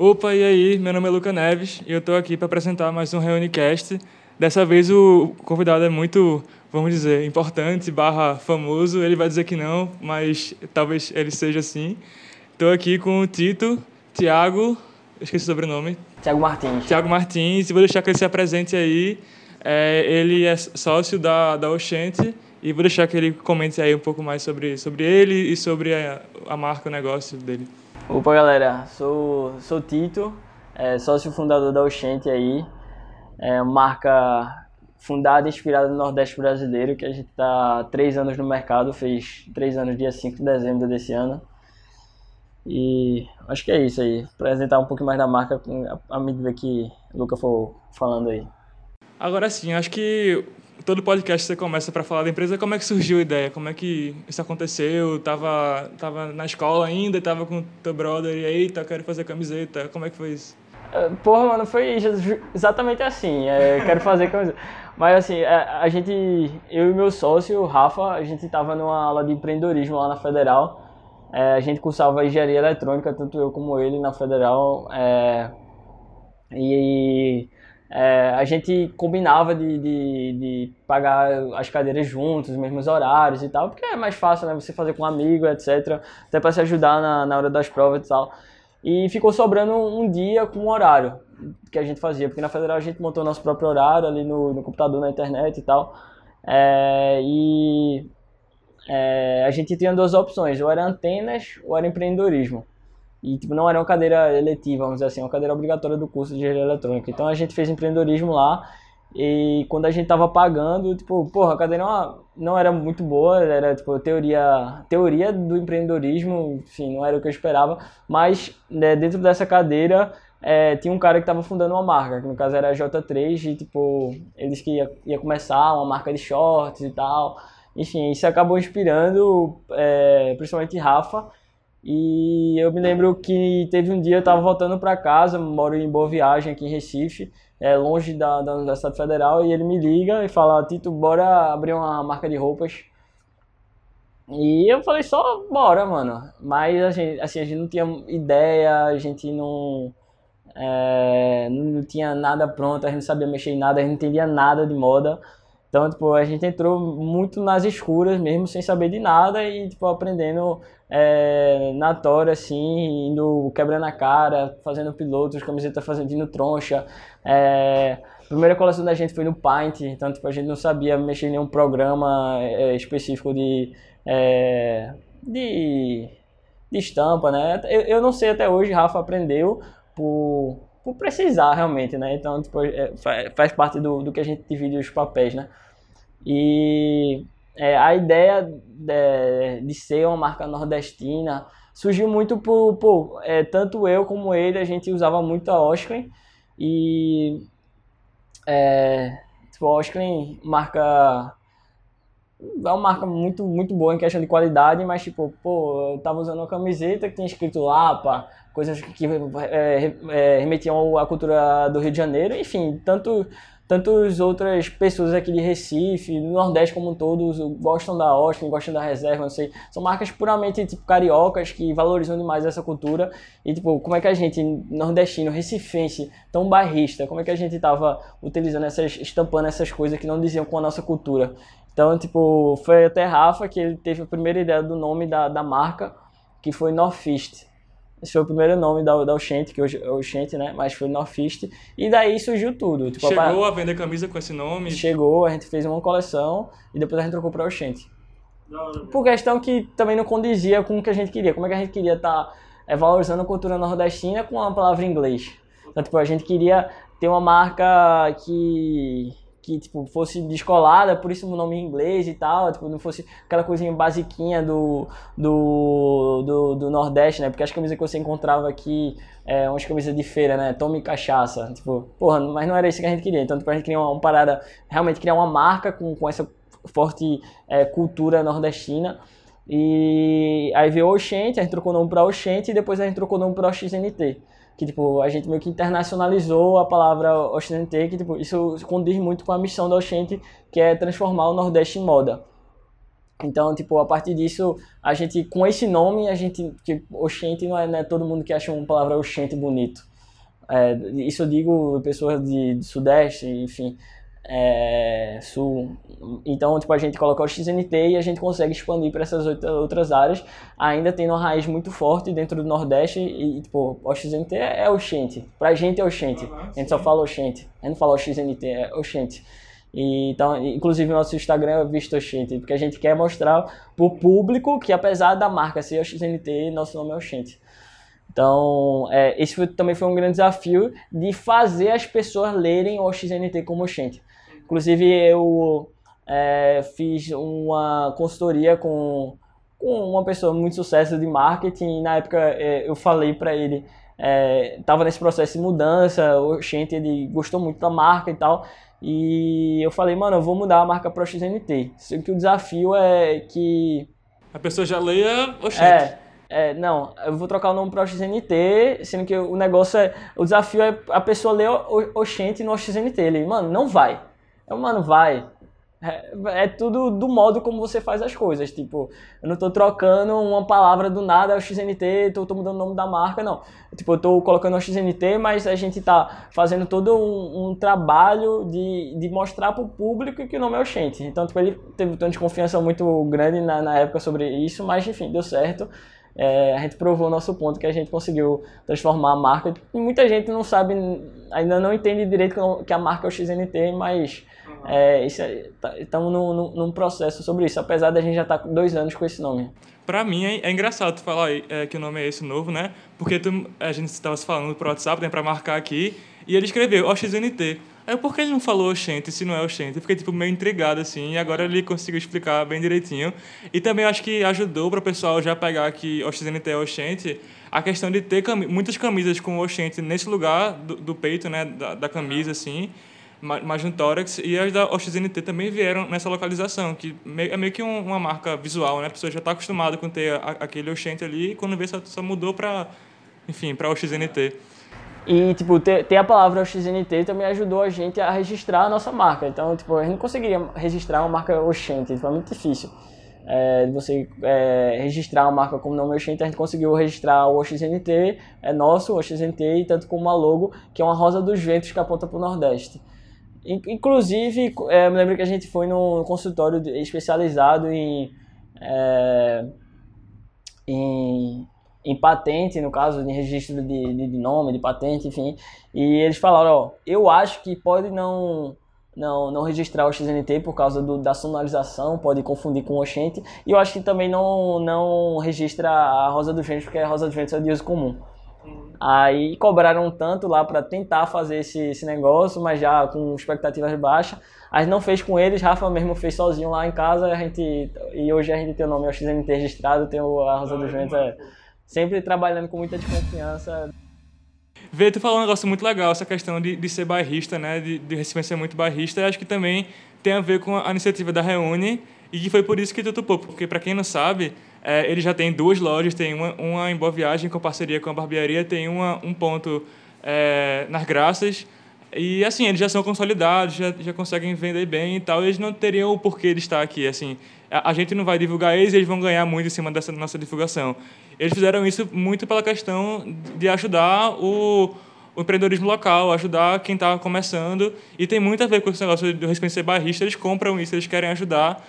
Opa, e aí? Meu nome é Luca Neves e eu estou aqui para apresentar mais um Reunecast. Dessa vez o convidado é muito, vamos dizer, importante, barra famoso. Ele vai dizer que não, mas talvez ele seja assim. Estou aqui com o Tito, Tiago, esqueci o sobrenome. Tiago Martins. Tiago Martins, e vou deixar que ele se apresente aí. É, ele é sócio da, da Oxente e vou deixar que ele comente aí um pouco mais sobre, sobre ele e sobre a, a marca, o negócio dele. Opa, galera. Sou, sou Tito, é, sócio fundador da Oxente aí. É uma marca fundada e inspirada no Nordeste brasileiro, que a gente está três anos no mercado, fez três anos dia 5 de dezembro desse ano. E acho que é isso aí. Apresentar um pouco mais da marca à medida que o Luca for falando aí. Agora sim, acho que todo podcast você começa para falar da empresa, como é que surgiu a ideia? Como é que isso aconteceu? Tava, tava na escola ainda, tava com teu brother e eita, quero fazer camiseta. Como é que foi isso? É, porra, mano, foi exatamente assim. É, quero fazer camiseta. Mas assim, a, é, a, gente, eu e meu sócio, o Rafa, a gente tava numa aula de empreendedorismo lá na Federal. É, a gente cursava engenharia eletrônica, tanto eu como ele na Federal. É, e é, a gente combinava de, de, de, pagar as cadeiras juntos, os mesmos horários e tal, porque é mais fácil, né? Você fazer com um amigo, etc. Até para se ajudar na, na hora das provas e tal. E ficou sobrando um dia com um horário que a gente fazia, porque na Federal a gente montou nosso próprio horário ali no, no computador, na internet e tal. É, e é, a gente tinha duas opções, ou era antenas ou era empreendedorismo. E tipo, não era uma cadeira eletiva, vamos dizer assim, uma cadeira obrigatória do curso de engenharia eletrônica. Então a gente fez empreendedorismo lá e quando a gente tava pagando, tipo, porra, a cadeira não, não era muito boa, era tipo teoria, teoria do empreendedorismo, enfim, não era o que eu esperava, mas né, dentro dessa cadeira é, tinha um cara que estava fundando uma marca, que no caso era a J3, e tipo, eles que ia, ia começar uma marca de shorts e tal. Enfim, isso acabou inspirando é, principalmente Rafa, e eu me lembro que teve um dia eu estava voltando para casa, moro em Boa Viagem aqui em Recife, é longe da, da Universidade Federal, e ele me liga e fala: Tito, bora abrir uma marca de roupas. E eu falei: só bora, mano. Mas a gente, assim, a gente não tinha ideia, a gente não, é, não tinha nada pronto, a gente não sabia mexer em nada, a gente não entendia nada de moda. Então, tipo, a gente entrou muito nas escuras mesmo, sem saber de nada e, tipo, aprendendo é, na tora, assim, indo quebrando a cara, fazendo pilotos, camiseta fazendo troncha. É, a primeira coleção da gente foi no Paint, então, tipo, a gente não sabia mexer em nenhum programa é, específico de, é, de, de estampa, né? Eu, eu não sei até hoje, Rafa aprendeu por por precisar realmente, né? Então, tipo, é, faz parte do, do que a gente divide os papéis, né? E é, a ideia de, de, ser uma marca nordestina surgiu muito por, por é, tanto eu como ele, a gente usava muito a Osklin e é, tipo, a marca é uma marca muito, muito boa em questão de qualidade, mas tipo, pô, eu tava usando uma camiseta que tinha escrito Lapa, coisas que é, é, remetiam à cultura do Rio de Janeiro, enfim, tanto tantas outras pessoas aqui de Recife, do Nordeste como um todo, gostam da Austin, gostam da reserva, não sei. São marcas puramente tipo cariocas que valorizam demais essa cultura. E tipo, como é que a gente, nordestino, recifense, tão bairrista, como é que a gente tava utilizando essas, estampando essas coisas que não diziam com a nossa cultura? Então, tipo, foi até Rafa que ele teve a primeira ideia do nome da, da marca, que foi Northeast. Esse foi o primeiro nome da, da Oxente, que hoje é Oxente, né? Mas foi Northeast. E daí surgiu tudo. Tipo, Chegou a, a vender camisa com esse nome? Chegou, a gente fez uma coleção e depois a gente trocou para Oxente. Por questão que também não condizia com o que a gente queria. Como é que a gente queria estar tá, é, valorizando a cultura nordestina com a palavra em inglês? Então, tipo, a gente queria ter uma marca que que tipo fosse descolada, por isso o nome em inglês e tal, tipo, não fosse aquela coisinha basiquinha do, do, do, do Nordeste, né? Porque as camisas que você encontrava aqui, é, umas camisas de feira, né? Tome cachaça, tipo, porra, mas não era isso que a gente queria. Então, tipo, a gente queria uma, uma parada, realmente criar uma marca com, com essa forte é, cultura nordestina. E aí veio o Oxente, a gente trocou o nome para Oxente e depois a gente trocou o nome para XNT que tipo a gente meio que internacionalizou a palavra Oxente, que tipo isso condiz muito com a missão da Oxente, que é transformar o Nordeste em moda. Então, tipo, a partir disso, a gente, com esse nome, a gente, tipo, Oxente não é, não é todo mundo que acha uma palavra Oxente bonito. É, isso eu digo pessoas de, de Sudeste, enfim, é, Sul. Então, tipo, a gente coloca o XNT e a gente consegue expandir para essas outras áreas, ainda tendo uma raiz muito forte dentro do Nordeste e, tipo, o XNT é Oxente. Pra gente é Oxente. A gente só fala Oxente. A gente não fala o XNT, é Oxente. E, então, inclusive, nosso Instagram é Visto Oxente, porque a gente quer mostrar para o público que, apesar da marca ser o XNT, nosso nome é Oxente. Então, é, esse foi, também foi um grande desafio de fazer as pessoas lerem o XNT como Oxente. Inclusive, eu é, fiz uma consultoria com, com uma pessoa muito sucesso de marketing e na época é, eu falei para ele estava é, nesse processo de mudança, o Oxente ele gostou muito da marca e tal, e eu falei, mano, eu vou mudar a marca pro XNT. Só que o desafio é que. A pessoa já leia Oxente. É, é, não, eu vou trocar o nome pro XNT, sendo que o negócio é. O desafio é a pessoa ler Oxente no XNT. Ele, mano, não vai. Eu, mano, vai. É, é, tudo do modo como você faz as coisas. Tipo, eu não tô trocando uma palavra do nada, é o XNT, tô, tô mudando o nome da marca, não. Tipo, eu tô colocando o XNT, mas a gente tá fazendo todo um, um trabalho de, de mostrar pro público que o nome é o Xente. Então, tipo, ele teve uma desconfiança muito grande na, na época sobre isso, mas enfim, deu certo. É, a gente provou o nosso ponto que a gente conseguiu transformar a marca. Muita gente não sabe, ainda não entende direito que a marca é o XNT, mas é, estamos tá, num, num, processo sobre isso, apesar da gente já estar tá dois anos com esse nome. Pra mim é, é engraçado tu falar é, que o nome é esse novo, né? Porque tu, a gente estava se falando pro WhatsApp, né, pra marcar aqui, e ele escreveu OXNT. Aí por que ele não falou Oxente se não é Oxente? Eu fiquei tipo, meio intrigado assim, e agora ele conseguiu explicar bem direitinho. E também acho que ajudou para o pessoal já pegar que OXNT é Oxente, a questão de ter muitas camisas com Oxente nesse lugar do, do peito, né, da, da camisa, assim mais no tórax, e as da OXNT também vieram nessa localização, que é meio que um, uma marca visual, né? A pessoa já está acostumada com ter aquele Oxente ali, e quando vê, só, mudou para, enfim, para OXNT. E, tipo, ter, ter a palavra OXNT também ajudou a gente a registrar a nossa marca. Então, tipo, a gente não conseguiria registrar uma marca Oxente, foi muito difícil. É, você é, registrar uma marca como nome Oxente, a gente conseguiu registrar o OXNT, é nosso, o OXNT, e tanto como uma logo, que é uma rosa dos ventos que aponta para o Nordeste. Inclusive, é, eu me lembro que a gente foi num consultório especializado em, é, em, em, patente, no caso, em registro de, de, nome, de patente, enfim. E eles falaram, ó, eu acho que pode não não, não registrar o XNT por causa do, da sonorização, pode confundir com o Oxente. E eu acho que também não, não registra a Rosa dos Ventos, porque a Rosa dos Ventos é de uso comum. Aí cobraram tanto lá para tentar fazer esse, esse negócio, mas já com expectativas baixas. A gente não fez com eles, Rafa mesmo fez sozinho lá em casa. A gente, e hoje a gente tem o nome, é o XNT registrado, tem o, a Rosa dos Ventos, é, sempre trabalhando com muita desconfiança. Vê, tu falou um negócio muito legal, essa questão de, de ser bairrista, né? De, de Recife ser muito bairrista. Acho que também tem a ver com a iniciativa da Reúne e que foi por isso que tu topou. Porque, para quem não sabe, é, ele já tem duas lojas, tem uma, uma em Boa Viagem com parceria com a barbearia, tem uma, um ponto é, nas Graças. E assim, eles já são consolidados, já, já conseguem vender bem e tal, eles não teriam o porquê de estar aqui. Assim, a, a gente não vai divulgar eles, eles vão ganhar muito em cima dessa nossa divulgação. Eles fizeram isso muito pela questão de ajudar o, o empreendedorismo local, ajudar quem está começando. E tem muito a ver com esse negócio do respeito ser barrista, eles compram isso, eles querem ajudar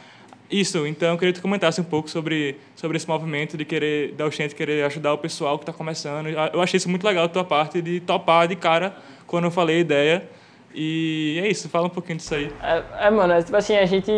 isso, então eu queria que tu comentasse um pouco sobre, sobre esse movimento de querer, da Oxente querer ajudar o pessoal que está começando. Eu achei isso muito legal da tua parte, de topar de cara quando eu falei a ideia. E é isso, fala um pouquinho disso aí. É, é mano, é, tipo assim, a gente,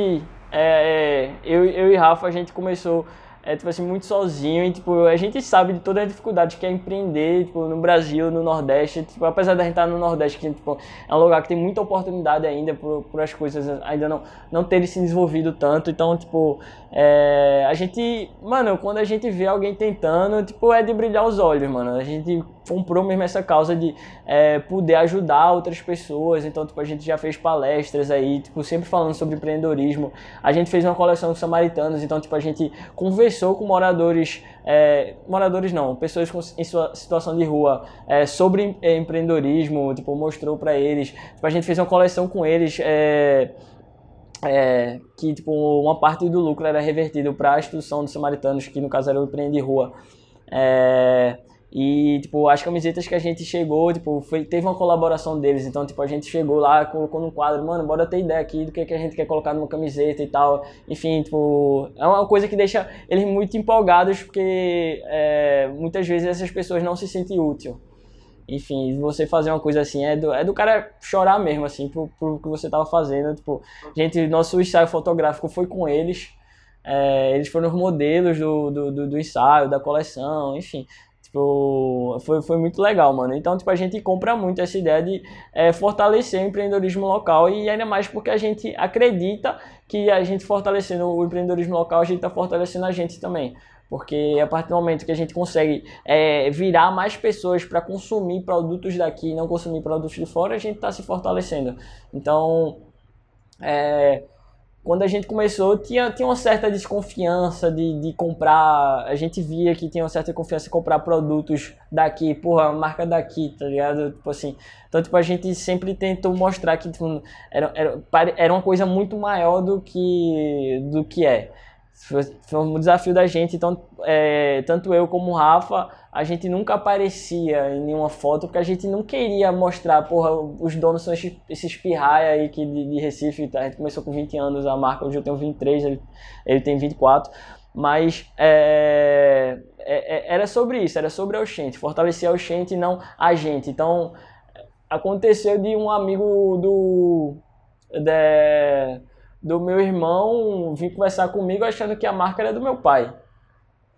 é, é eu, eu e Rafa, a gente começou é, tipo assim, muito sozinho e, tipo, a gente sabe de toda a dificuldade que é empreender, tipo, no Brasil, no Nordeste, tipo, apesar da gente estar no Nordeste, que, tipo, é um lugar que tem muita oportunidade ainda por, por as coisas ainda não, não terem se desenvolvido tanto, então, tipo, é, a gente, mano, quando a gente vê alguém tentando, tipo, é de brilhar os olhos, mano, a gente comprou mesmo essa causa de é, poder ajudar outras pessoas. Então, tipo, a gente já fez palestras aí, tipo, sempre falando sobre empreendedorismo. A gente fez uma coleção de samaritanos, então, tipo, a gente conversou com moradores, é, moradores não, pessoas com, em sua situação de rua é, sobre é, empreendedorismo, tipo, mostrou para eles. Tipo, a gente fez uma coleção com eles. É, é, que tipo uma parte do lucro era revertido para a instituição dos samaritanos, que no caso era o Empreende Rua. É, e, tipo, as camisetas que a gente chegou, tipo, foi, teve uma colaboração deles. Então, tipo, a gente chegou lá, colocou num quadro, mano, bora ter ideia aqui do que, que a gente quer colocar numa camiseta e tal. Enfim, tipo, é uma coisa que deixa eles muito empolgados, porque é, muitas vezes essas pessoas não se sentem útil. Enfim, você fazer uma coisa assim é do, é do cara chorar mesmo, assim, por, por que você tava fazendo. Tipo, gente, nosso ensaio fotográfico foi com eles. É, eles foram os modelos do, do, do, do ensaio, da coleção, enfim. Tipo, foi, foi muito legal, mano. Então, tipo, a gente compra muito essa ideia de é, fortalecer o empreendedorismo local e ainda mais porque a gente acredita que a gente fortalecendo o empreendedorismo local, a gente está fortalecendo a gente também. Porque a partir do momento que a gente consegue é, virar mais pessoas para consumir produtos daqui e não consumir produtos de fora, a gente está se fortalecendo. Então, é, quando a gente começou, tinha, tinha uma certa desconfiança de, de comprar. A gente via que tinha uma certa confiança em comprar produtos daqui, porra, marca daqui, tá ligado? Tipo assim. Então, tipo, a gente sempre tentou mostrar que tipo, era, era, era uma coisa muito maior do que, do que é. Foi, um desafio da gente, então, é, tanto eu como o Rafa, a gente nunca aparecia em nenhuma foto, porque a gente não queria mostrar, porra, os donos são esses, esses pirraia aí que de, de, Recife, a gente começou com 20 anos a marca, hoje eu tenho 23, ele, ele tem 24, mas é, é, é, era sobre isso, era sobre a Oxente, fortalecer a Oxente e não a gente. Então, aconteceu de um amigo do... De, do meu irmão vir conversar comigo achando que a marca era do meu pai.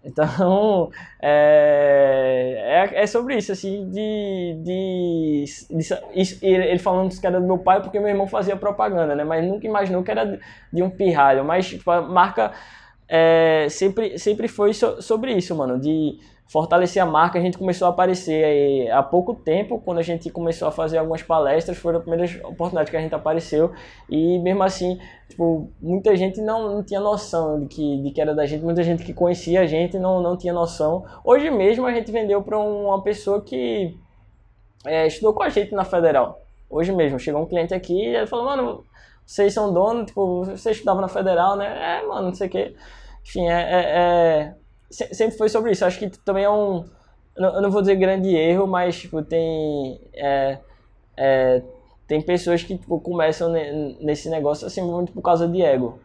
Então, é, é, é, sobre isso, assim, de, de, de, Ele falando que era do meu pai porque meu irmão fazia propaganda, né? Mas nunca imaginou que era de um pirralho. Mas, tipo, a marca é, sempre, sempre foi so, sobre isso, mano, de fortalecer a marca, a gente começou a aparecer aí, há pouco tempo, quando a gente começou a fazer algumas palestras, foram as primeiras oportunidades que a gente apareceu, e mesmo assim, tipo, muita gente não, não tinha noção de que, de que era da gente, muita gente que conhecia a gente não, não tinha noção. Hoje mesmo a gente vendeu para uma pessoa que é, estudou com a gente na Federal. Hoje mesmo, chegou um cliente aqui e ele falou, mano, vocês são donos, tipo, você estudava na Federal, né? É, mano, não sei o quê. Enfim, é, é, é sempre foi sobre isso. Acho que também é um. Eu não vou dizer grande erro, mas tipo, tem. É, é, tem pessoas que tipo, começam nesse negócio assim muito por causa de ego.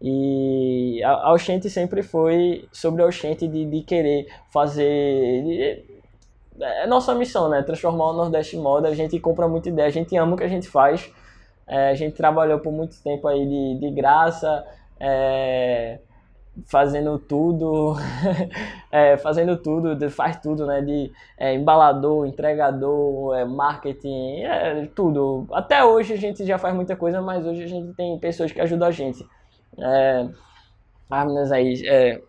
E a Oxente sempre foi sobre a Oxente de, de querer fazer. De, é nossa missão, né? Transformar o Nordeste em moda. A gente compra muita ideia, a gente ama o que a gente faz. É, a gente trabalhou por muito tempo aí de, de graça. É, fazendo tudo, é, fazendo tudo, faz tudo, né? De é, embalador, entregador, é, marketing, é, tudo. Até hoje a gente já faz muita coisa, mas hoje a gente tem pessoas que ajudam a gente. É, as meninas aí, é,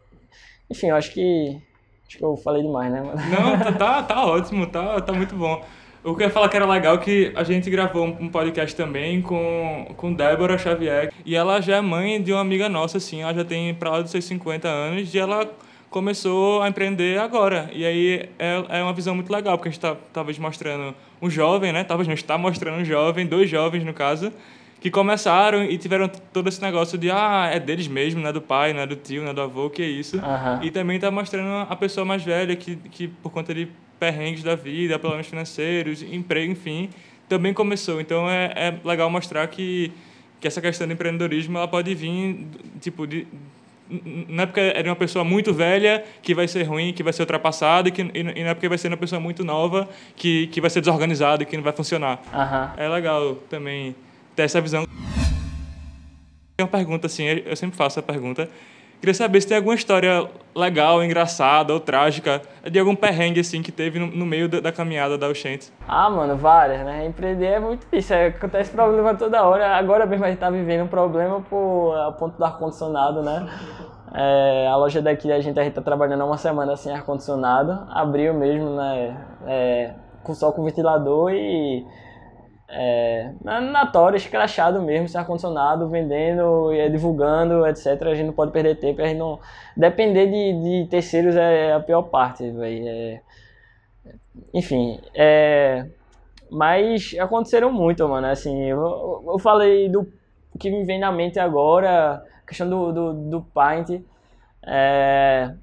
enfim, eu acho que acho que eu falei demais, né? Não, tá, tá, tá ótimo, tá, tá muito bom. O que eu ia falar que era legal que a gente gravou um podcast também com, com Débora Xavier. E ela já é mãe de uma amiga nossa, assim. Ela já tem pra lá dos seus 50 anos. E ela começou a empreender agora. E aí é, é uma visão muito legal, porque a gente tá talvez mostrando um jovem, né? Talvez não está mostrando um jovem, dois jovens no caso, que começaram e tiveram todo esse negócio de ah, é deles mesmo, não é do pai, não é do tio, não é do avô, que é isso. Uhum. E também tá mostrando a pessoa mais velha que, que por conta de perrengues da vida, problemas financeiros, emprego, enfim, também começou. Então é, é legal mostrar que, que essa questão do empreendedorismo ela pode vir, tipo, de, não é porque é de uma pessoa muito velha que vai ser ruim, que vai ser ultrapassada, e, que, e não é porque vai ser uma pessoa muito nova que, que vai ser desorganizada e que não vai funcionar. Uhum. É legal também ter essa visão. Tem uma pergunta assim, eu sempre faço a pergunta, Queria saber se tem alguma história legal, engraçada ou trágica de algum perrengue assim que teve no, meio da, da, caminhada da Oxente. Ah, mano, várias, né? Empreender é muito isso, é, acontece problema toda hora. Agora mesmo a gente tá vivendo um problema por a ponto do ar-condicionado, né? É, a loja daqui a gente, a gente tá trabalhando há uma semana sem ar-condicionado, abriu mesmo, né? É, com só com ventilador e é, na, na escrachado mesmo, sem ar-condicionado, vendendo, é, divulgando, etc. A gente não pode perder tempo, a gente não... Depender de, de terceiros é a pior parte, véio. É, enfim, é, mas aconteceram muito, mano, assim, eu, eu falei do que me vem na mente agora, a questão do, do, do Paint. É...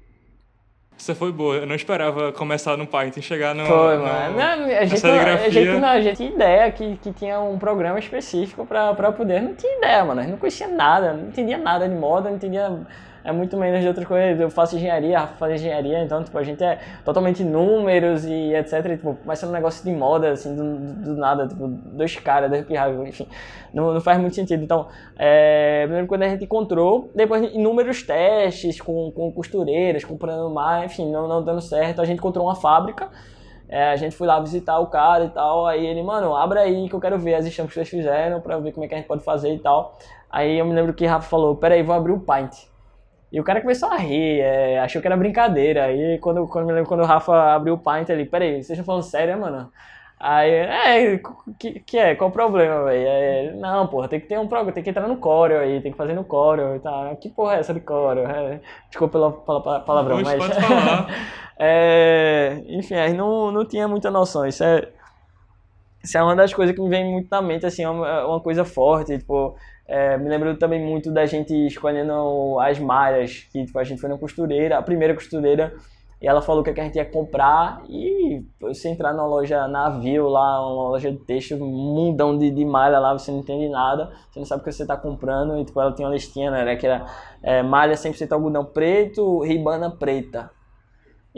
Você foi boa, eu não esperava começar no Paint e chegar no. Foi, mano. Não, a, gente, a, gente, não, a gente tinha ideia que, que tinha um programa específico pra poder. Não tinha ideia, mano. A gente não conhecia nada, não entendia nada de moda, não entendia é muito menos de outras coisas. Eu faço engenharia, Rafa faz engenharia, então, tipo, a gente é totalmente números e etc. E, tipo, começa um negócio de moda, assim, do, do nada, tipo, dois caras, dois pirralhos, enfim. Não, não faz muito sentido. Então, é, primeiro quando a gente encontrou, depois inúmeros testes com, com costureiras, comprando mais, enfim, não, não dando certo, a gente encontrou uma fábrica. É, a gente foi lá visitar o cara e tal, aí ele, mano, abre aí que eu quero ver as estampas que vocês fizeram pra ver como é que a gente pode fazer e tal. Aí eu me lembro que o Rafa falou, peraí, vou abrir o Paint. E o cara começou a rir, é, achou que era brincadeira. Aí quando, quando me lembro quando o Rafa abriu o Paint ali, peraí, vocês estão falando sério, né, mano? Aí, é, que, que é? Qual o problema, velho? É, não, porra, tem que ter um programa, tem que entrar no Corel aí, tem que fazer no Corel e tá. Que porra é essa de Corel? É, desculpa pela, pela palavrão, mas. Pode falar. é, enfim, aí não, não tinha muita noção. Isso é, isso é uma das coisas que me vem muito na mente, assim, é uma, uma coisa forte, tipo, é, me lembro também muito da gente escolhendo as malhas, que tipo, a gente foi na costureira, a primeira costureira, e ela falou que, que a gente ia comprar, e você entrar na loja navio lá, uma loja de texto, um mundão de, de malha lá, você não entende nada, você não sabe o que você está comprando, e tipo, ela tinha uma listinha, né, que era é, malha 100% algodão preto, ribana preta.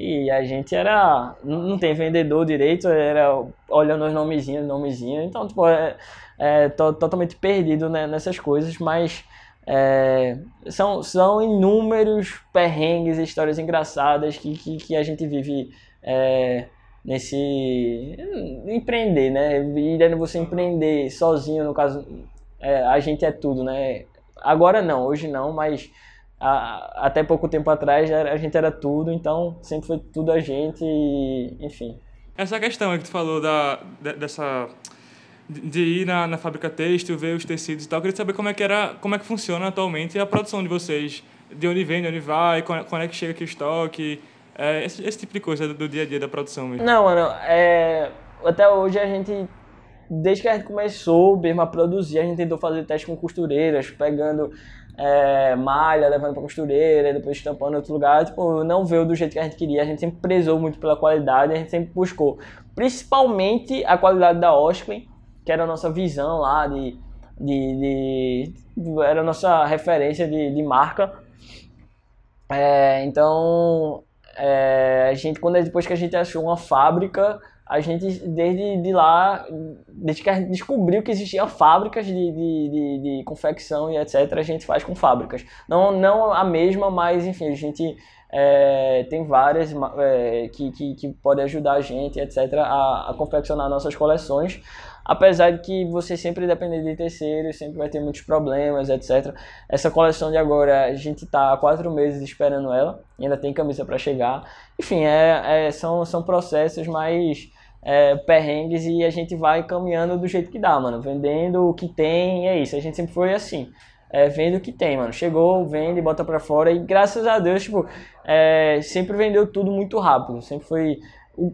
E a gente era. Não tem vendedor direito, era olhando os nomezinhos, nomezinhos. Então, tipo, é, é, totalmente perdido né, nessas coisas, mas é, são, são inúmeros perrengues histórias engraçadas que, que, que a gente vive é, nesse empreender, né? E daí você empreender sozinho, no caso, é, a gente é tudo, né? Agora não, hoje não, mas a, até pouco tempo atrás a gente era tudo, então sempre foi tudo a gente, e, enfim. Essa questão que tu falou da, dessa de ir na, na fábrica têxtil, ver os tecidos e tal. Eu queria saber como é que era, como é que funciona atualmente a produção de vocês, de onde vem, de onde vai, quando é que chega aqui o estoque, é, esse, esse, tipo de coisa do, do, dia a dia da produção mesmo. Não, mano, é, até hoje a gente, desde que a gente começou mesmo a produzir, a gente tentou fazer teste com costureiras, pegando é, malha, levando para costureira, depois estampando em outro lugar, tipo, não veio do jeito que a gente queria. A gente sempre prezou muito pela qualidade, a gente sempre buscou, principalmente a qualidade da Osklin, que era a nossa visão lá de, de, de era a nossa referência de, de marca. É, então, é, a gente, quando depois que a gente achou uma fábrica, a gente, desde de lá, desde que a gente descobriu que existiam fábricas de, de, de, de, confecção e etc., a gente faz com fábricas. Não, não a mesma, mas enfim, a gente é, tem várias é, que, que, que podem ajudar a gente, etc., a, a confeccionar nossas coleções apesar de que você sempre depender de terceiros, sempre vai ter muitos problemas, etc. Essa coleção de agora, a gente está há quatro meses esperando ela, ainda tem camisa para chegar. Enfim, é, é, são, são processos mais é, perrengues e a gente vai caminhando do jeito que dá, mano. Vendendo o que tem, é isso. A gente sempre foi assim. É, vende o que tem, mano. Chegou, vende, bota pra fora. E graças a Deus, tipo, é, sempre vendeu tudo muito rápido. Sempre foi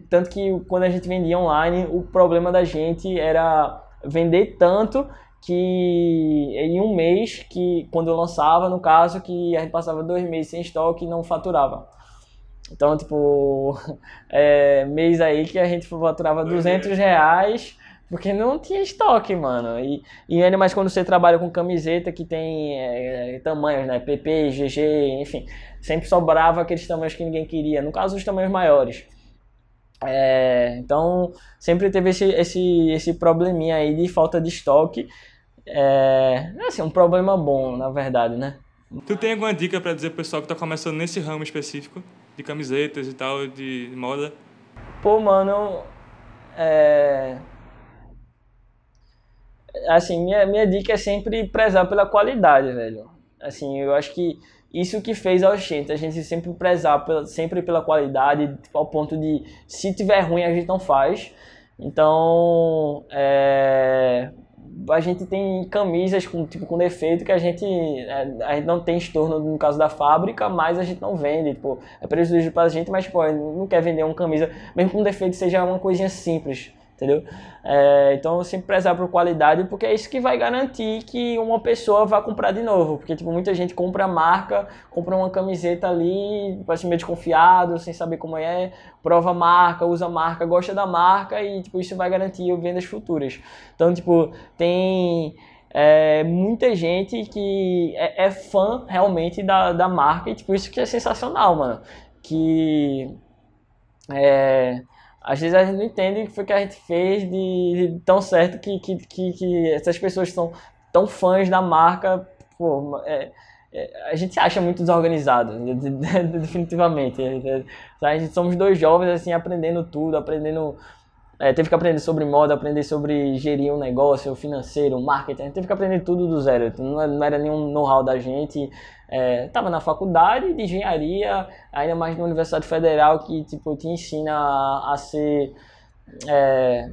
tanto que quando a gente vendia online, o problema da gente era vender tanto que em um mês, que quando eu lançava, no caso, que a gente passava dois meses sem estoque e não faturava. Então, tipo, é, mês aí que a gente faturava 200 reais porque não tinha estoque, mano. E, e ainda mais quando você trabalha com camiseta que tem é, tamanhos, né? PP, GG, enfim. Sempre sobrava aqueles tamanhos que ninguém queria. No caso, os tamanhos maiores. É, então, sempre teve esse, esse, esse probleminha aí de falta de estoque. É, assim, um problema bom, na verdade, né? Tu tem alguma dica para dizer pro pessoal que tá começando nesse ramo específico, de camisetas e tal, de moda? Pô, mano, é... Assim, minha, minha dica é sempre prezar pela qualidade, velho. Assim, eu acho que isso que fez a gente, a gente sempre prezar pela, sempre pela qualidade, ao ponto de se tiver ruim a gente não faz. Então, é, a gente tem camisas com tipo com defeito que a gente é, a gente não tem estorno no caso da fábrica, mas a gente não vende, tipo, é prejuízo para a gente, mas pô, não quer vender uma camisa mesmo com defeito seja uma coisinha simples entendeu? É, então, sempre prezar por qualidade, porque é isso que vai garantir que uma pessoa vá comprar de novo. Porque, tipo, muita gente compra a marca, compra uma camiseta ali, parece meio desconfiado, sem saber como é, prova a marca, usa a marca, gosta da marca e, tipo, isso vai garantir vendas futuras. Então, tipo, tem... É, muita gente que é, é, fã realmente da, da marca e tipo, isso que é sensacional, mano. Que é, às vezes a gente não entende o que foi que a gente fez de, de tão certo que, que, que, que, essas pessoas são tão fãs da marca. Pô, é, é, a gente acha muito desorganizado, definitivamente. A gente somos dois jovens assim aprendendo tudo, aprendendo é, teve que aprender sobre moda, aprender sobre gerir um negócio financeiro, marketing. Teve que aprender tudo do zero. Não, não era nenhum know-how da gente. Estava é, na faculdade de engenharia, ainda mais na Universidade Federal, que tipo, te ensina a, a ser. É,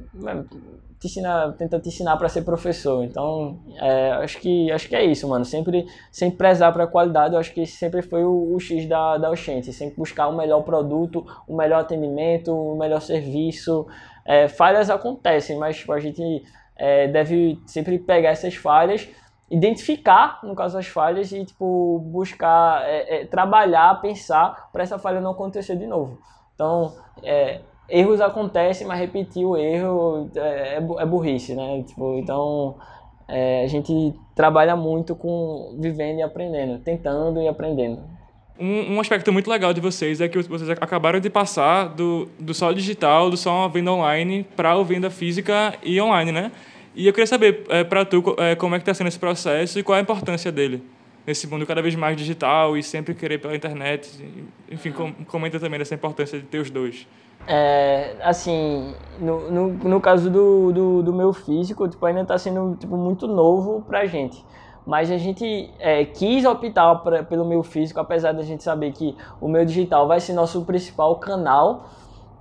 te ensina, tenta te ensinar para ser professor. Então, é, acho, que, acho que é isso, mano. Sempre, sempre prezar para a qualidade, eu acho que sempre foi o, o X da, da Oxente. Sempre buscar o melhor produto, o melhor atendimento, o melhor serviço. É, falhas acontecem, mas tipo, a gente é, deve sempre pegar essas falhas, identificar, no caso, as falhas e tipo, buscar é, é trabalhar, pensar para essa falha não acontecer de novo. Então, é, erros acontecem, mas repetir o erro é, é burrice, né? Tipo, então, a gente trabalha muito com vivendo e aprendendo, tentando e aprendendo. Um, um, aspecto muito legal de vocês é que vocês acabaram de passar do, do só digital, do só venda online, para o venda física e online, né? E eu queria saber, é, para tu, é, como é que está sendo esse processo e qual é a importância dele nesse mundo cada vez mais digital e sempre querer pela internet. Enfim, com, comenta também dessa importância de ter os dois. É, assim, no, no, no caso do, do, do meu físico, tipo, ainda está sendo tipo, muito novo para a gente mas a gente é, quis optar pra, pelo meu físico, apesar da gente saber que o meu digital vai ser nosso principal canal,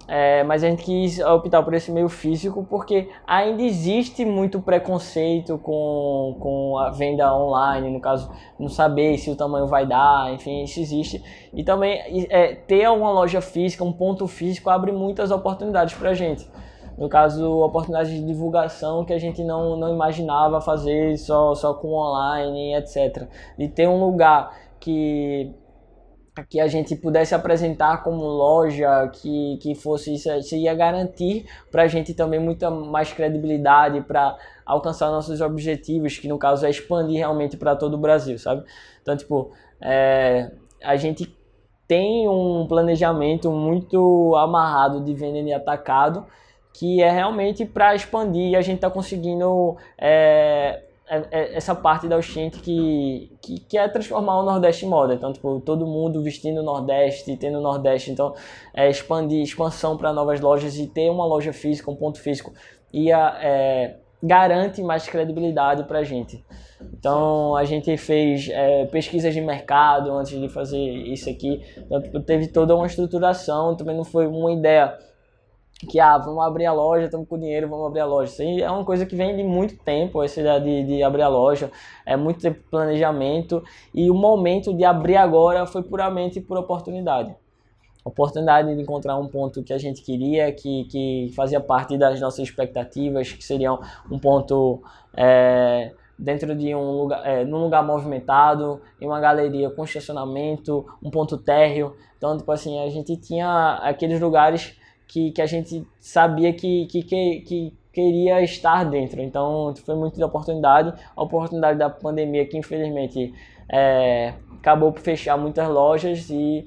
é, mas a gente quis optar por esse meio físico porque ainda existe muito preconceito com, com a venda online, no caso, não saber se o tamanho vai dar, enfim, isso existe. E também é, ter uma loja física, um ponto físico, abre muitas oportunidades para a gente no caso, oportunidades de divulgação que a gente não, não imaginava fazer só, só com online, etc. De ter um lugar que que a gente pudesse apresentar como loja, que, que fosse isso, isso ia garantir para a gente também muita mais credibilidade para alcançar nossos objetivos, que no caso é expandir realmente para todo o Brasil, sabe? Então, tipo, é, a gente tem um planejamento muito amarrado de venda em atacado, que é realmente para expandir e a gente está conseguindo é, é, é, essa parte da Oxente que, que, que, é transformar o Nordeste em moda. Então, tipo, todo mundo vestindo o Nordeste, tendo o Nordeste. Então, é expandir, expansão para novas lojas e ter uma loja física, um ponto físico, ia, é, garante mais credibilidade para a gente. Então, a gente fez é, pesquisas de mercado antes de fazer isso aqui. Então, tipo, teve toda uma estruturação, também não foi uma ideia que ah, vamos abrir a loja, estamos com dinheiro, vamos abrir a loja. Isso aí é uma coisa que vem de muito tempo, essa ideia de, de abrir a loja, é muito tempo planejamento e o momento de abrir agora foi puramente por oportunidade. Oportunidade de encontrar um ponto que a gente queria, que, que fazia parte das nossas expectativas, que seria um ponto é, dentro de um lugar, é, num lugar movimentado, em uma galeria com estacionamento, um ponto térreo. Então, tipo assim, a gente tinha aqueles lugares que, que a gente sabia que, que, que, que queria estar dentro. Então foi muito de oportunidade, a oportunidade da pandemia que infelizmente é, acabou por fechar muitas lojas e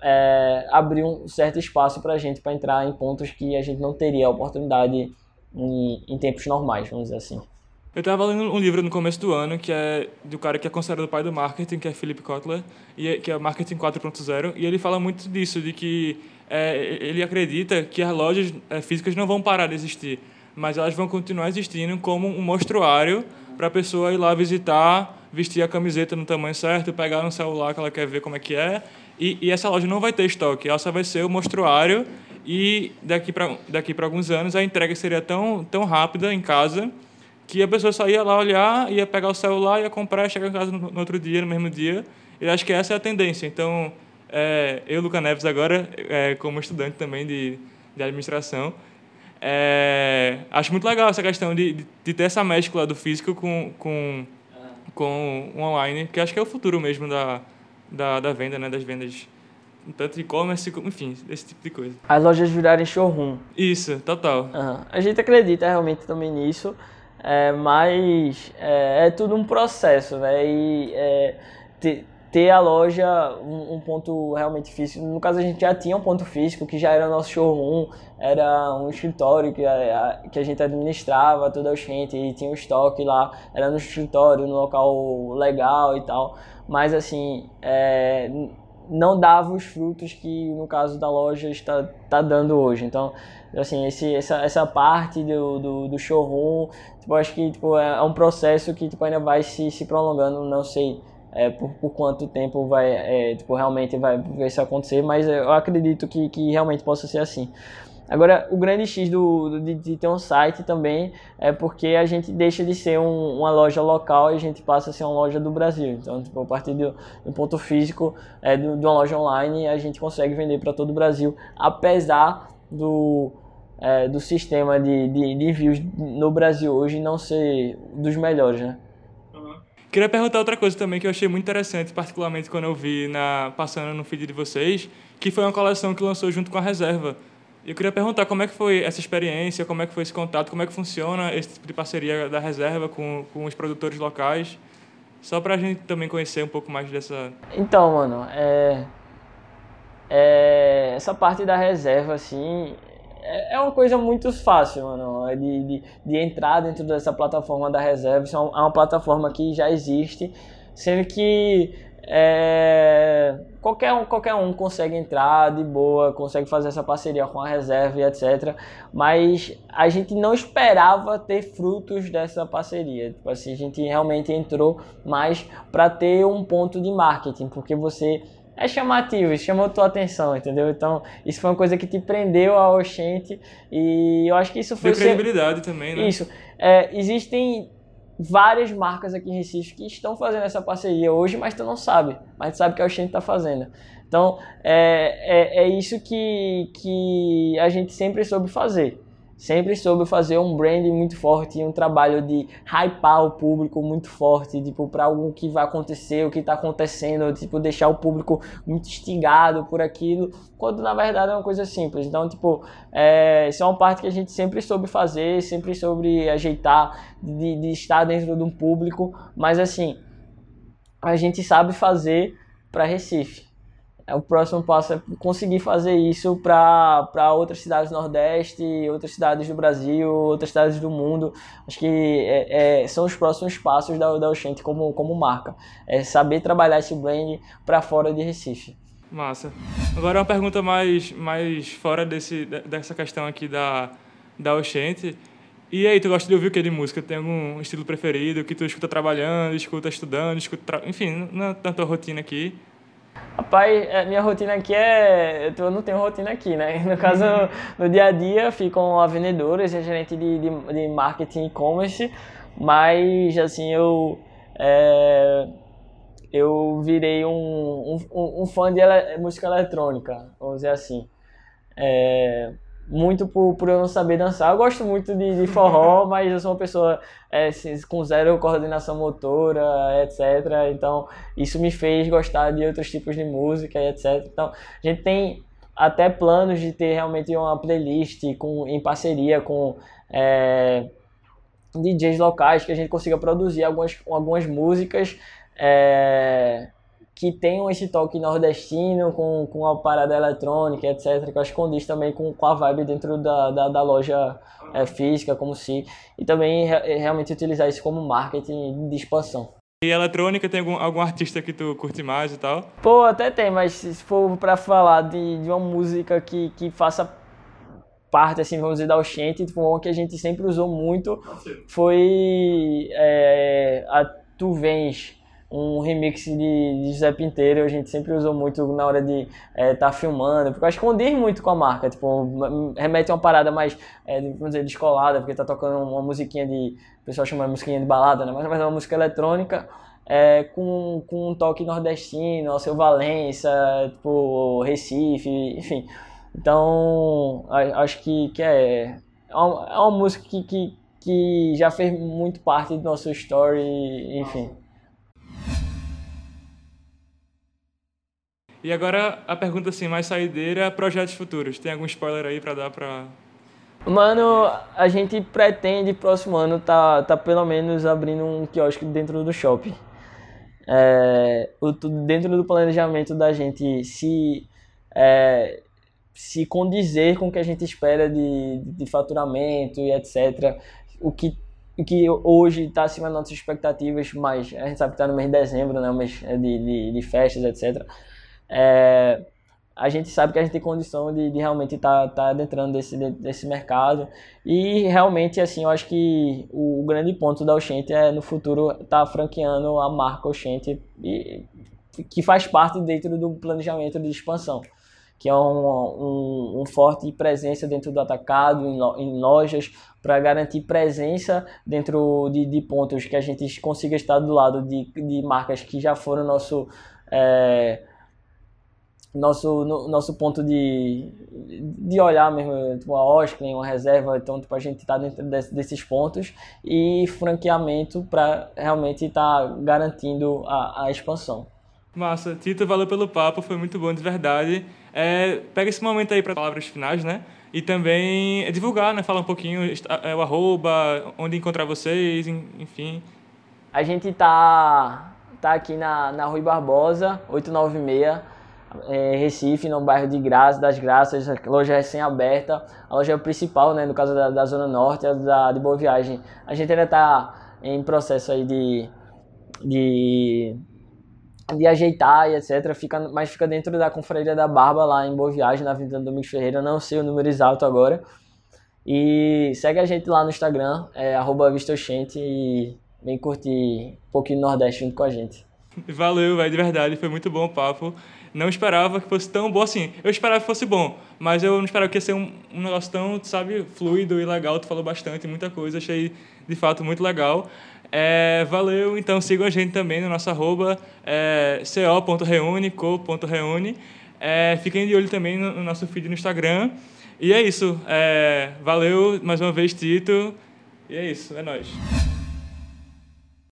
é, abriu um certo espaço para a gente para entrar em pontos que a gente não teria oportunidade em, em tempos normais, vamos dizer assim. Eu estava lendo um livro no começo do ano que é do cara que é considerado o pai do marketing, que é Philip Kotler, e é, que é Marketing 4.0, e ele fala muito disso, de que é, ele acredita que as lojas é, físicas não vão parar de existir, mas elas vão continuar existindo como um mostruário para a pessoa ir lá visitar, vestir a camiseta no tamanho certo, pegar um celular que ela quer ver como é que é, e, e essa loja não vai ter estoque, ela só vai ser o mostruário e daqui para daqui para alguns anos a entrega seria tão tão rápida em casa que a pessoa só ia lá olhar, ia pegar o celular, ia comprar, chegar em casa no, no outro dia, no mesmo dia. E acho que essa é a tendência. Então, é, eu, Luca Neves, agora, é, como estudante também de, de administração, É, acho muito legal essa questão de, de ter essa mescla do físico com, com, com o online, que acho que é o futuro mesmo da, da, da venda, né? Das vendas tanto e-commerce, enfim, esse tipo de coisa. As lojas virarem showroom. Isso, total. Uhum. A gente acredita realmente também nisso, é, mas é, é, tudo um processo, né? E é, ter, ter a loja um, um, ponto realmente físico. No caso, a gente já tinha um ponto físico, que já era nosso showroom, era um escritório que a, que a gente administrava toda a gente, e tinha um estoque lá, era no escritório, no local legal e tal. Mas assim, é, não dava os frutos que no caso da loja está, está dando hoje. Então, assim, esse, essa, essa parte do, do, do showroom, tipo, acho que tipo, é, é um processo que tipo, ainda vai se, se prolongando, não sei é, por, por quanto tempo vai é, tipo, realmente vai isso acontecer, mas eu acredito que, que realmente possa ser assim. Agora, o grande X do, do de, de, ter um site também é porque a gente deixa de ser um, uma loja local e a gente passa a ser uma loja do Brasil. Então, tipo, a partir do, do ponto físico é, de uma loja online, a gente consegue vender para todo o Brasil, apesar do, é, do sistema de, de, de no Brasil hoje não ser dos melhores, né? Queria perguntar outra coisa também que eu achei muito interessante, particularmente quando eu vi na passando no feed de vocês, que foi uma coleção que lançou junto com a Reserva. Eu queria perguntar como é que foi essa experiência, como é que foi esse contato, como é que funciona esse tipo de parceria da Reserva com, com os produtores locais, só para a gente também conhecer um pouco mais dessa... Então, mano, é... é... essa parte da Reserva, assim, é, é uma coisa muito fácil, mano, é de, de, de entrar dentro dessa plataforma da Reserva. Isso é uma, é uma plataforma que já existe, sendo que é, qualquer, um, qualquer um consegue entrar de boa, consegue fazer essa parceria com a reserva e etc. Mas a gente não esperava ter frutos dessa parceria. Tipo assim, a gente realmente entrou mais para ter um ponto de marketing, porque você é chamativo, chamou tua atenção, entendeu? Então, isso foi uma coisa que te prendeu ao Oxente e eu acho que isso foi... Deu credibilidade ser... também, né? Isso. É, existem várias marcas aqui em Recife que estão fazendo essa parceria hoje, mas tu não sabe. Mas tu sabe que a Oxente está fazendo. Então, é, é, é isso que, que a gente sempre soube fazer sempre soube fazer um branding muito forte, um trabalho de hypar o público muito forte, tipo, para algo que vai acontecer, o que está acontecendo, tipo, deixar o público muito instigado por aquilo, quando na verdade é uma coisa simples. Então, tipo, é, isso é uma parte que a gente sempre soube fazer, sempre soube ajeitar, de, de estar dentro de um público, mas assim, a gente sabe fazer para Recife. É, o próximo passo é conseguir fazer isso para outras cidades do Nordeste, outras cidades do Brasil, outras cidades do mundo. Acho que é, é, são os próximos passos da, da Oxente como, como marca. É saber trabalhar esse brand para fora de Recife. Massa. Agora uma pergunta mais, mais fora desse, dessa questão aqui da, da Oxente. E aí, tu gosta de ouvir o que de música? Tem algum estilo preferido que tu escuta trabalhando, escuta estudando, escuta... Tra... Enfim, na, na tua rotina aqui, Rapaz, é, minha rotina aqui é. Eu não tenho rotina aqui, né? No caso, no dia a dia ficam a vendedora, gerente de, de, de marketing e-commerce, mas assim, eu. É, eu virei um, um, um fã de ele, música eletrônica, vamos dizer assim. É, muito por, por eu não saber dançar. Eu gosto muito de, de forró, mas eu sou uma pessoa é, com zero coordenação motora, etc. Então, isso me fez gostar de outros tipos de música, etc. Então, a gente tem até planos de ter realmente uma playlist com, em parceria com é, DJs locais, que a gente consiga produzir algumas, algumas músicas. É, que tenham esse toque nordestino com, com a parada eletrônica, etc. Que eu acho que condiz também com, com a vibe dentro da, da, da loja é, física, como se. E também re, realmente utilizar isso como marketing de expansão. E eletrônica, tem algum, algum artista que tu curte mais e tal? Pô, até tem, mas se for para falar de, de uma música que, que faça parte, assim, vamos dizer, da Oxente, tipo, uma que a gente sempre usou muito foi é, a Tu Vens um remix de, de José Pinteiro, a gente sempre usou muito na hora de estar é, tá filmando, porque eu acho que condiz muito com a marca, tipo, remete a uma parada mais, é, vamos dizer, descolada, porque tá tocando uma musiquinha de, o pessoal chama de musiquinha de balada, né, mas é uma música eletrônica, é, com, com um toque nordestino, ao seu Valença, tipo, Recife, enfim. Então, acho que, que é, é uma, é uma música que, que, que já fez muito parte do nosso story, enfim. E agora a pergunta assim, mais saideira, projetos futuros. Tem algum spoiler aí para dar para Mano, a gente pretende próximo ano tá, tá pelo menos abrindo um quiosque dentro do shopping. É, o, dentro do planejamento da gente se é, se condizer com o que a gente espera de, de faturamento e etc. O que, o que hoje está acima das nossas expectativas, mas a gente sabe que está no mês de dezembro, né, o mês de, de, de festas, etc. É, a gente sabe que a gente tem condição de, de realmente estar tá, tá adentrando desse, desse mercado. E realmente, assim, eu acho que o, grande ponto da Oxente é no futuro estar tá franqueando a marca Oxente, e, que faz parte dentro do planejamento de expansão. Que é um, um, um forte presença dentro do atacado, em, em lojas, para garantir presença dentro de, de pontos que a gente consiga estar do lado de, de marcas que já foram nosso. É, nosso, no, nosso ponto de, de olhar mesmo, tipo a Oscar, uma reserva, então tipo, a gente está dentro desse, desses pontos e franqueamento para realmente estar tá garantindo a, a expansão. Massa, Tito, valeu pelo papo, foi muito bom de verdade. É, pega esse momento aí para palavras finais, né? E também divulgar, né? Falar um pouquinho é, o arroba, onde encontrar vocês, enfim. A gente tá, tá aqui na, na Rui Barbosa, 896 é, Recife, no bairro de Graça, das Graças, a loja recém-aberta, a loja é principal, né, no caso da, da Zona Norte, a da, de Boa Viagem. A gente ainda está em processo aí de, de, de ajeitar e etc, fica, mas fica dentro da Confraria da Barba, lá em Boa Viagem, na Avenida Domingos Ferreira, não sei o número exato agora. E segue a gente lá no Instagram, é arroba e vem curtir um pouquinho do Nordeste junto com a gente. Valeu, velho, de verdade, foi muito bom o papo não esperava que fosse tão bom assim. Eu esperava que fosse bom, mas eu não esperava que ia ser um, um negócio tão, sabe, fluido e legal. Tu falou bastante, muita coisa, achei de fato muito legal. É, valeu, então sigam a gente também no nosso arroba é, co.reune, co.reune. É, fiquem de olho também no, no, nosso feed no Instagram. E é isso. É, valeu mais uma vez, Tito. E é isso, é nóis.